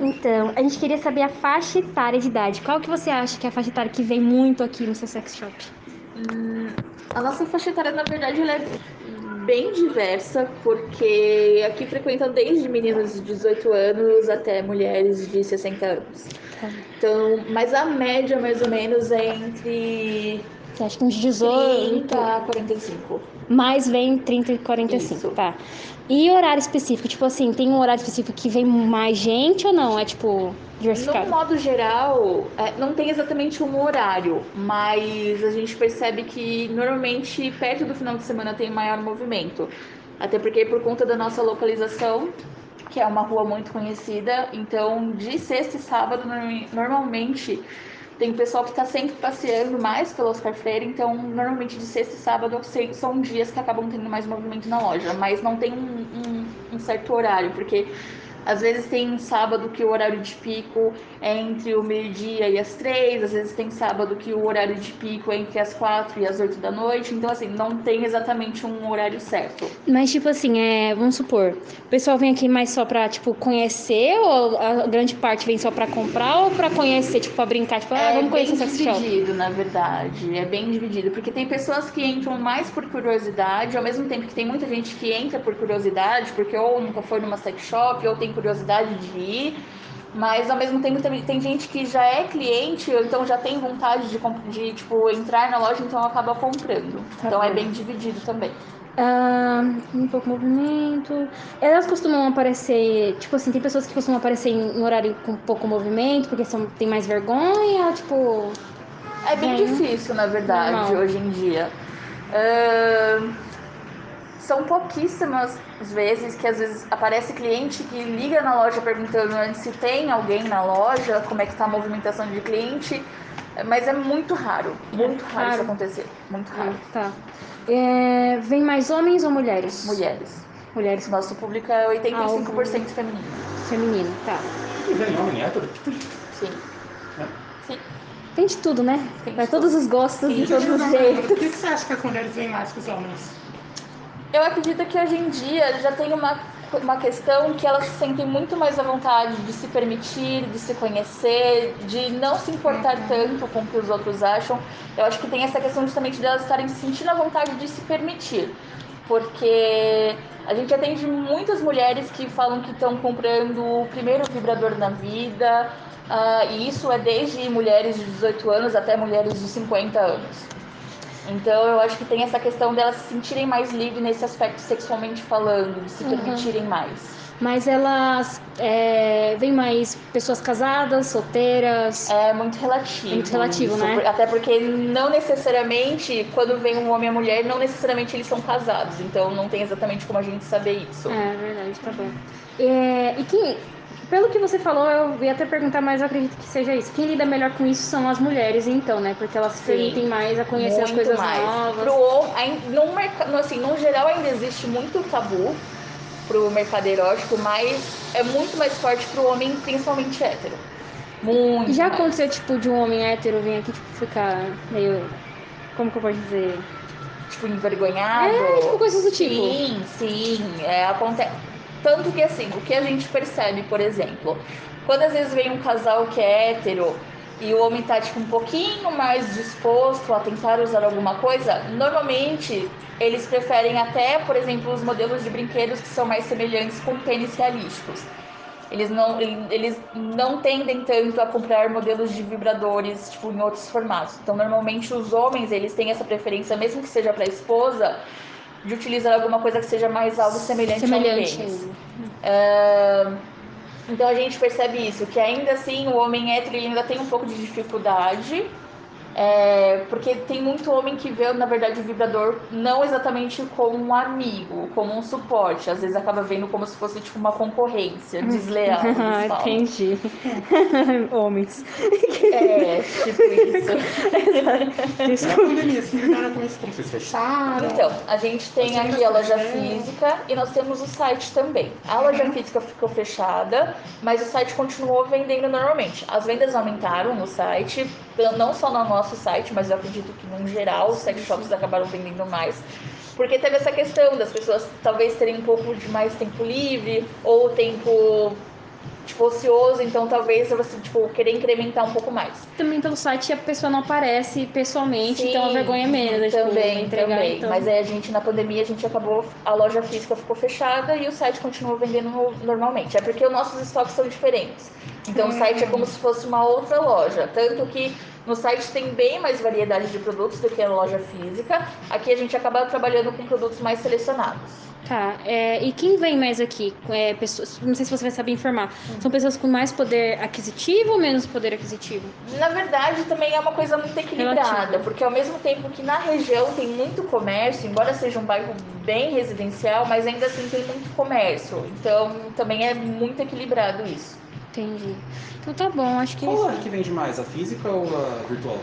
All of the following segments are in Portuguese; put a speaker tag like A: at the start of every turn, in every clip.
A: Então, a gente queria saber a faixa etária de idade. Qual que você acha que é a faixa etária que vem muito aqui no seu sex shop?
B: Hum, a nossa faixa etária, na verdade, ela é bem diversa, porque aqui frequentam desde meninos de 18 anos até mulheres de 60 anos.
A: Tá.
B: Então, mas a média, mais ou menos, é entre
A: Acha que uns 18?
B: 30 a 45.
A: Mais vem 30 e 45,
B: Isso.
A: tá. E horário específico? Tipo assim, tem um horário específico que vem mais gente ou não? É tipo
B: No
A: diversificado?
B: modo geral, é, não tem exatamente um horário, mas a gente percebe que normalmente perto do final de semana tem maior movimento. Até porque por conta da nossa localização, que é uma rua muito conhecida, então de sexta e sábado norma- normalmente tem pessoal que está sempre passeando mais pelo Oscar Freire, então normalmente de sexta e sábado são dias que acabam tendo mais movimento na loja, mas não tem um, um- um certo horário, porque às vezes tem sábado que o horário de pico é entre o meio-dia e as três, às vezes tem sábado que o horário de pico é entre as quatro e as oito da noite, então assim, não tem exatamente um horário certo.
A: Mas tipo assim, é, vamos supor, o pessoal vem aqui mais só pra, tipo, conhecer ou a grande parte vem só pra comprar ou pra conhecer, tipo, pra brincar? Tipo, ah,
B: é
A: vamos conhecer
B: bem
A: o sex shop.
B: dividido, na verdade. É bem dividido. Porque tem pessoas que entram mais por curiosidade, ao mesmo tempo que tem muita gente que entra por curiosidade, porque ou nunca foi numa sex shop, ou tem curiosidade de ir. Mas ao mesmo tempo também tem gente que já é cliente, ou então já tem vontade de, de tipo, entrar na loja, então acaba comprando.
A: Tá
B: então é bem dividido também.
A: Ah, um pouco movimento. Elas costumam aparecer, tipo assim, tem pessoas que costumam aparecer em um horário com pouco movimento, porque são, tem mais vergonha, tipo.
B: É bem
A: É,
B: difícil, na verdade,
A: Normal.
B: hoje em dia. Ahn, são pouquíssimas vezes que às vezes aparece cliente que liga na loja perguntando antes se tem alguém na loja, como é que tá a movimentação de cliente. Mas é muito raro, muito raro,
A: Raro.
B: isso acontecer. Muito raro.
A: Tá. É, vem mais homens ou mulheres?
B: Mulheres.
A: Mulheres
B: Nosso público é 85%
A: Ah,
B: feminino.
A: feminino, tá.
C: E vem homem hétero?
B: Sim. Sim.
A: Tem de tudo, né?
B: Tem de
A: Pra
B: tudo.
A: todos os gostos e
B: Sim.
A: todos os
C: Por
A: jeitos.
C: que você acha que as mulheres vêm mais que os homens?
B: Eu acredito que hoje em dia já tem uma, uma questão que elas se sentem muito mais à vontade de se permitir, de se conhecer, de não se importar tanto com o que os outros acham. Eu acho que tem essa questão justamente delas estarem se sentindo à vontade de se permitir. Porque a gente atende muitas mulheres que falam que estão comprando o primeiro vibrador na vida, ah, e isso é desde mulheres de 18 anos até mulheres de 50 anos. Então eu acho que tem essa questão delas se sentirem mais livres nesse aspecto sexualmente falando, de se
A: Uhum.
B: permitirem mais.
A: Mas elas é, vem mais pessoas casadas, solteiras.
B: É muito relativo.
A: Muito relativo,
B: isso,
A: né?
B: Até porque não necessariamente, quando vem um homem e a mulher, não necessariamente eles são casados. Então não tem exatamente como a gente saber isso.
A: É verdade, tá bom. É, e quem, pelo que você falou, eu ia até perguntar, mas eu acredito que seja isso. Quem lida melhor com isso são as mulheres, então, né? Porque elas se permitem mais a conhecer as coisas
B: mais.
A: novas.
B: Pro, no, merca- no, assim, no geral ainda existe muito tabu pro mercado erótico, mas é muito mais forte pro homem, principalmente hétero. Muito
A: E já
B: mais.
A: aconteceu, tipo, de um homem hétero vir aqui, tipo, ficar meio. Como que eu posso dizer?
B: Tipo, envergonhado.
A: É, tipo, coisas do tipo.
B: Sim, sim. É, acontece. Tanto que assim, o que a gente percebe, por exemplo, quando às vezes vem um casal que é hétero e o homem tá tipo um pouquinho mais disposto a tentar usar alguma coisa, normalmente eles preferem até, por exemplo, os modelos de brinquedos que são mais semelhantes com pênis realísticos. Eles não, eles não tendem tanto a comprar modelos de vibradores tipo, em outros formatos. Então, normalmente, os homens eles têm essa preferência, mesmo que seja para a esposa, de utilizar alguma coisa que seja mais algo semelhante,
A: Semelhante.
B: ao pênis. Ah, então, a gente percebe isso, que ainda assim o homem hétero ainda tem um pouco de dificuldade. É, porque tem muito homem que vê, na verdade, o vibrador não exatamente como um amigo, como um suporte. Às vezes acaba vendo como se fosse tipo uma concorrência desleal. eles
A: Ah, entendi. Homens.
B: É, tipo isso.
C: Pandemia, assim, lidaram com isso, como vocês fecharam?
B: Então, a gente tem aqui a loja física e nós temos o site também. A loja física ficou fechada, mas o site continuou vendendo normalmente. As vendas aumentaram no site, não só no nosso site, mas eu acredito que, no geral, os sex shops acabaram vendendo mais. Porque teve essa questão das pessoas talvez terem um pouco de mais tempo livre ou tempo tipo, ocioso, então talvez você, tipo, querer incrementar um pouco mais.
A: Também pelo site a pessoa não aparece pessoalmente,
B: Sim,
A: então a vergonha é menos, tipo,
B: Também,
A: entregar.
B: também.
A: Então...
B: Mas aí a gente, na pandemia, a gente acabou, a loja física ficou fechada e o site continuou vendendo no- normalmente. É porque os nossos estoques são diferentes. Então o site é como se fosse uma outra loja. Tanto que no site tem bem mais variedade de produtos do que na loja física. Aqui a gente acaba trabalhando com produtos mais selecionados.
A: Tá, é, e quem vem mais aqui? É, pessoas, não sei se você vai saber informar. São pessoas com mais poder aquisitivo ou menos poder aquisitivo?
B: Na verdade, também é uma coisa muito equilibrada,
A: Relativo.
B: porque ao mesmo tempo que na região tem muito comércio, embora seja um bairro bem residencial, mas ainda assim tem muito comércio. Então também é muito equilibrado isso.
A: Entendi. Então tá bom, acho que.
C: Qual loja que vende mais, a física ou a virtual?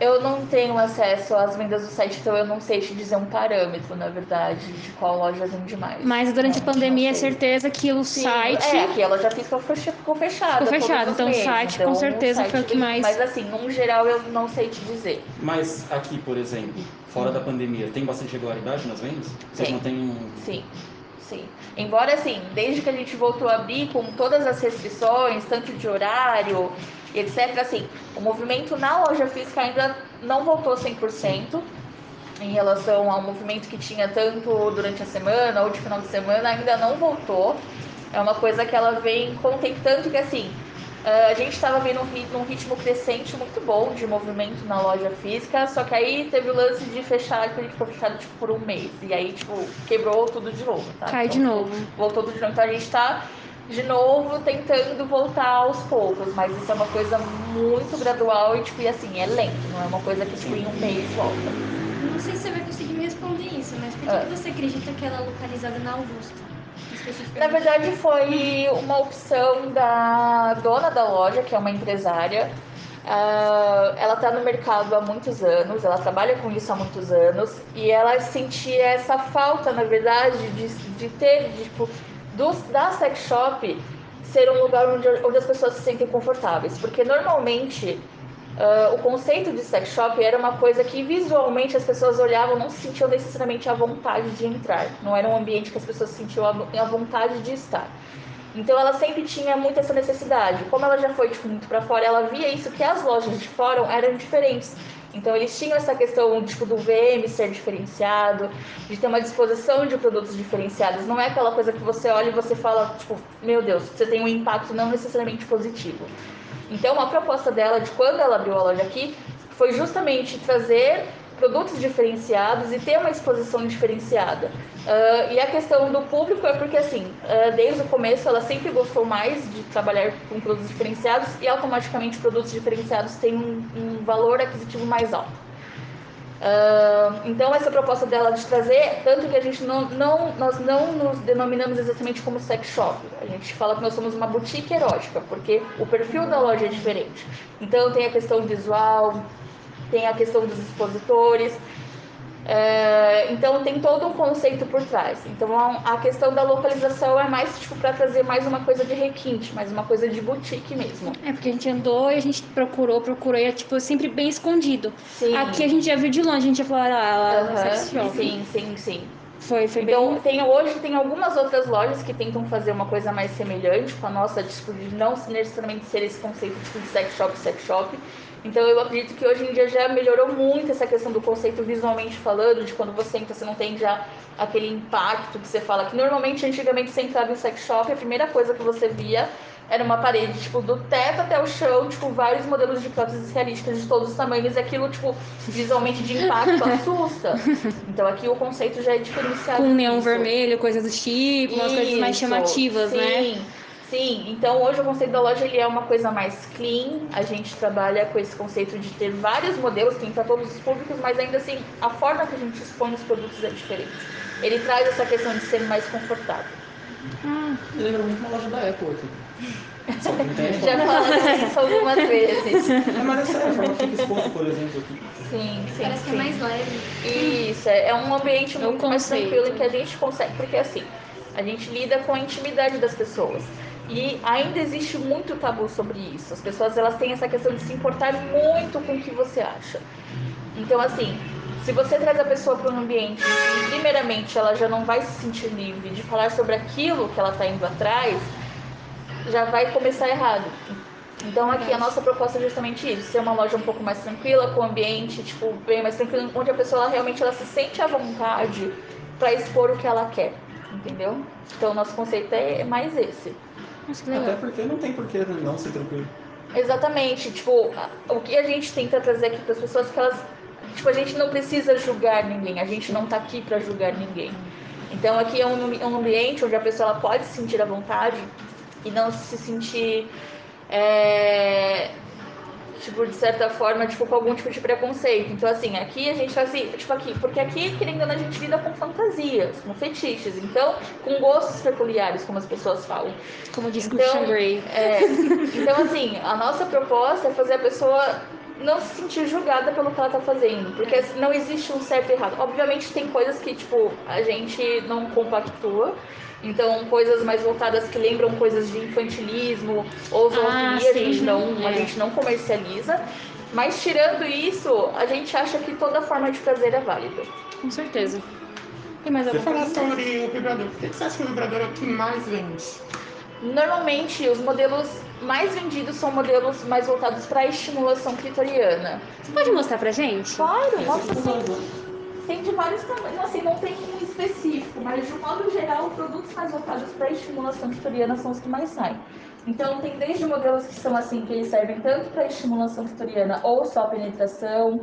B: Eu não tenho acesso às vendas do site, então eu não sei te dizer um parâmetro, na verdade, de qual loja vende mais.
A: Mas durante a
B: Não,
A: pandemia é
B: não sei.
A: certeza que o
B: Sim,
A: site.
B: É, aqui ela já ficou fecha- ficou fechada.
A: Ficou
B: os
A: então o site, com
B: então,
A: certeza,
B: site
A: foi o que mais-
B: Mas assim, num geral eu não sei te dizer.
C: Mas aqui, por exemplo, fora da pandemia, tem bastante regularidade nas vendas? Vocês
B: Tem.
C: não têm um...
B: Sim, sim. Embora assim, desde que a gente voltou a abrir com todas as restrições, tanto de horário etc, assim, o movimento na loja física ainda não voltou 100% em relação ao movimento que tinha tanto durante a semana ou de final de semana, ainda não voltou. É uma coisa que ela vem contém tanto que assim, ah, a gente estava vendo um num ritmo crescente muito bom de movimento na loja física, só que aí teve o lance de fechar, que a gente ficou fechado tipo, por um mês. E aí, tipo, quebrou tudo de novo, tá?
A: Cai de
B: Então,
A: novo.
B: Voltou tudo de novo. Então a gente tá de novo tentando voltar aos poucos, mas isso é uma coisa muito gradual e, tipo, e assim, é lento, não é uma coisa que tipo, em um mês volta.
D: Não sei se você vai conseguir me responder isso, mas por que,
B: Ah.
D: que você acredita que ela é localizada na Augusta?
B: Na verdade, foi uma opção da dona da loja, que é uma empresária. Ah, ela está no mercado há muitos anos, ela trabalha com isso há muitos anos e ela sentia essa falta, na verdade, de, de ter, de, tipo, do, da sex shop ser um lugar onde, onde as pessoas se sentem confortáveis. Porque normalmente ah, o conceito de sex shop era uma coisa que visualmente as pessoas olhavam, não se sentiam necessariamente à vontade de entrar. Não era um ambiente que as pessoas se sentiam à vontade de estar. Então ela sempre tinha muito essa necessidade. Como ela já foi tipo, muito para fora, ela via isso que as lojas de fora eram diferentes. Então eles tinham essa questão tipo, do VM ser diferenciado, de ter uma disposição de produtos diferenciados. Não é aquela coisa que você olha e você fala, tipo, meu Deus, você tem um impacto não necessariamente positivo. Então a proposta dela de quando ela abriu a loja aqui foi justamente trazer produtos diferenciados e ter uma exposição diferenciada. Ah, e a questão do público é porque, assim, ah, desde o começo ela sempre gostou mais de trabalhar com produtos diferenciados e automaticamente produtos diferenciados têm um, um valor aquisitivo mais alto. Então essa proposta dela de trazer, tanto que a gente não, não, nós não nos denominamos exatamente como sex shop. A gente fala que nós somos uma boutique erótica, porque o perfil da loja é diferente. Então tem a questão visual, tem a questão dos expositores. É, então tem todo um conceito por trás. Então a, a questão da localização é mais tipo para trazer mais uma coisa de requinte, mais uma coisa de boutique mesmo.
A: É, porque a gente andou e a gente procurou, procurou e é tipo sempre bem escondido.
B: Sim.
A: Aqui a gente já viu de longe, a gente já falou, ah, lá, sex shop.
B: Sim, sim, sim.
A: Foi, foi
B: Então,
A: bem.
B: tem, hoje tem algumas outras lojas que tentam fazer uma coisa mais semelhante com a nossa, tipo, de não necessariamente ser esse conceito tipo, de sex shop, sex shop. Então, eu acredito que hoje em dia já melhorou muito essa questão do conceito visualmente falando, de quando você entra, você não tem já aquele impacto que você fala. Que normalmente, antigamente, você entrava em sex shop, a primeira coisa que você via era uma parede, tipo, do teto até o chão, tipo, vários modelos de próteses realísticas de todos os tamanhos, e aquilo, tipo, visualmente de impacto assusta. Então aqui o conceito já é diferenciado.
A: Com neon vermelho, coisa do tipo, umas coisas mais chamativas,
B: sim,
A: né?
B: Sim, então hoje o conceito da loja ele é uma coisa mais clean. A gente trabalha com esse conceito de ter vários modelos, tem para todos os públicos, mas ainda assim a forma que a gente expõe os produtos é diferente. Ele traz essa questão de ser mais confortável.
C: Me lembra muito uma loja da Apple aqui. Só que não tem iPhone.
B: Já falamos isso algumas vezes.
C: É, mas é sério, a forma que fica exposto, por exemplo, aqui.
B: Sim, sim.
D: Parece que é
B: sim.
D: mais leve.
B: Isso, é é um ambiente
A: É
B: muito mais tranquilo em que a gente consegue, porque assim, a gente lida com a intimidade das pessoas. E ainda existe muito tabu sobre isso. As pessoas elas têm essa questão de se importar muito com o que você acha. Então, assim, se você traz a pessoa para um ambiente primeiramente, ela já não vai se sentir livre de falar sobre aquilo que ela está indo atrás, já vai começar errado. Então aqui a nossa proposta é justamente isso, ser uma loja um pouco mais tranquila, com ambiente tipo bem mais tranquilo, onde a pessoa ela, realmente ela se sente à vontade para expor o que ela quer, entendeu? Então nosso conceito é mais esse.
A: Que
C: Até
A: legal.
C: porque não tem porquê não ser tranquilo.
B: Exatamente, tipo, a- o que a gente tenta trazer aqui para as pessoas é que elas, tipo, a gente não precisa julgar ninguém, a gente não tá aqui para julgar ninguém. Então aqui é um, um ambiente onde a pessoa ela pode se sentir à vontade e não se sentir, é, tipo, de certa forma, tipo, com algum tipo de preconceito. Então assim, aqui a gente faz assim, tipo aqui, porque aqui, querendo ou não, a gente lida com fantasias, com fetiches, então, com gostos peculiares, como as pessoas falam.
A: Como diz
B: Então,
A: Christian Grey.
B: É, então, assim, a nossa proposta é fazer a pessoa não se sentir julgada pelo que ela tá fazendo, porque assim, não existe um certo e errado. Obviamente tem coisas que, tipo, a gente não compactua, então coisas mais voltadas que lembram coisas de infantilismo ou
A: Ah,
B: zoofilia, a
A: sim.
B: gente não, a
A: É.
B: gente não comercializa. Mas tirando isso, a gente acha que toda forma de prazer é válida.
A: Com certeza. Tem mais alguma
E: Falar sobre o vibrador. Por que que você acha que o vibrador é o que mais vende?
B: Normalmente, os modelos mais vendidos são modelos mais voltados para estimulação clitoriana.
A: Você pode mostrar pra gente?
B: Claro, mostra sim. Tem de vários tamanhos, assim, não tem um específico, mas de um modo geral, produtos mais voltados para estimulação clitoriana são os que mais saem. Então, tem desde modelos que são assim, que eles servem tanto para estimulação clitoriana ou só penetração,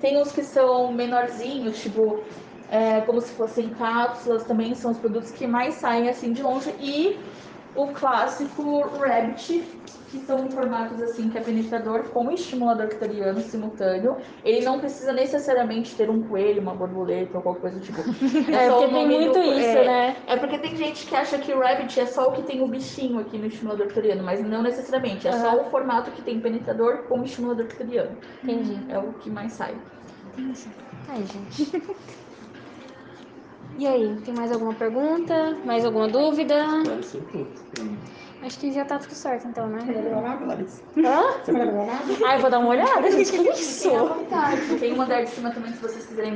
B: tem uns que são menorzinhos, tipo, é, como se fossem cápsulas, também são os produtos que mais saem assim de longe, e o clássico Rabbit, que são formatos assim, que é penetrador com estimulador clitoriano simultâneo. Ele não precisa necessariamente ter um coelho, uma borboleta ou qualquer coisa do tipo.
A: É,
B: só
A: porque tem muito
B: do-
A: isso,
B: é,
A: né?
B: É porque tem gente que acha que o Rabbit é só o que tem o bichinho aqui no estimulador clitoriano, mas não necessariamente. É só
A: Aham.
B: o formato que tem penetrador com estimulador clitoriano.
A: Entendi.
B: É o que mais sai.
A: Entendi. Ai, gente. E aí, tem mais alguma pergunta? Mais alguma dúvida?
C: Esclareceu tudo pra mim.
A: Acho que já tá tudo certo então, né?
E: Você vai beber água, Larissa?
A: Hã?
E: Você vai beber água?
A: Ai, vou dar uma olhada, gente. Que isso?
B: Fiquem à vontade. Tem um andar de cima também, se vocês quiserem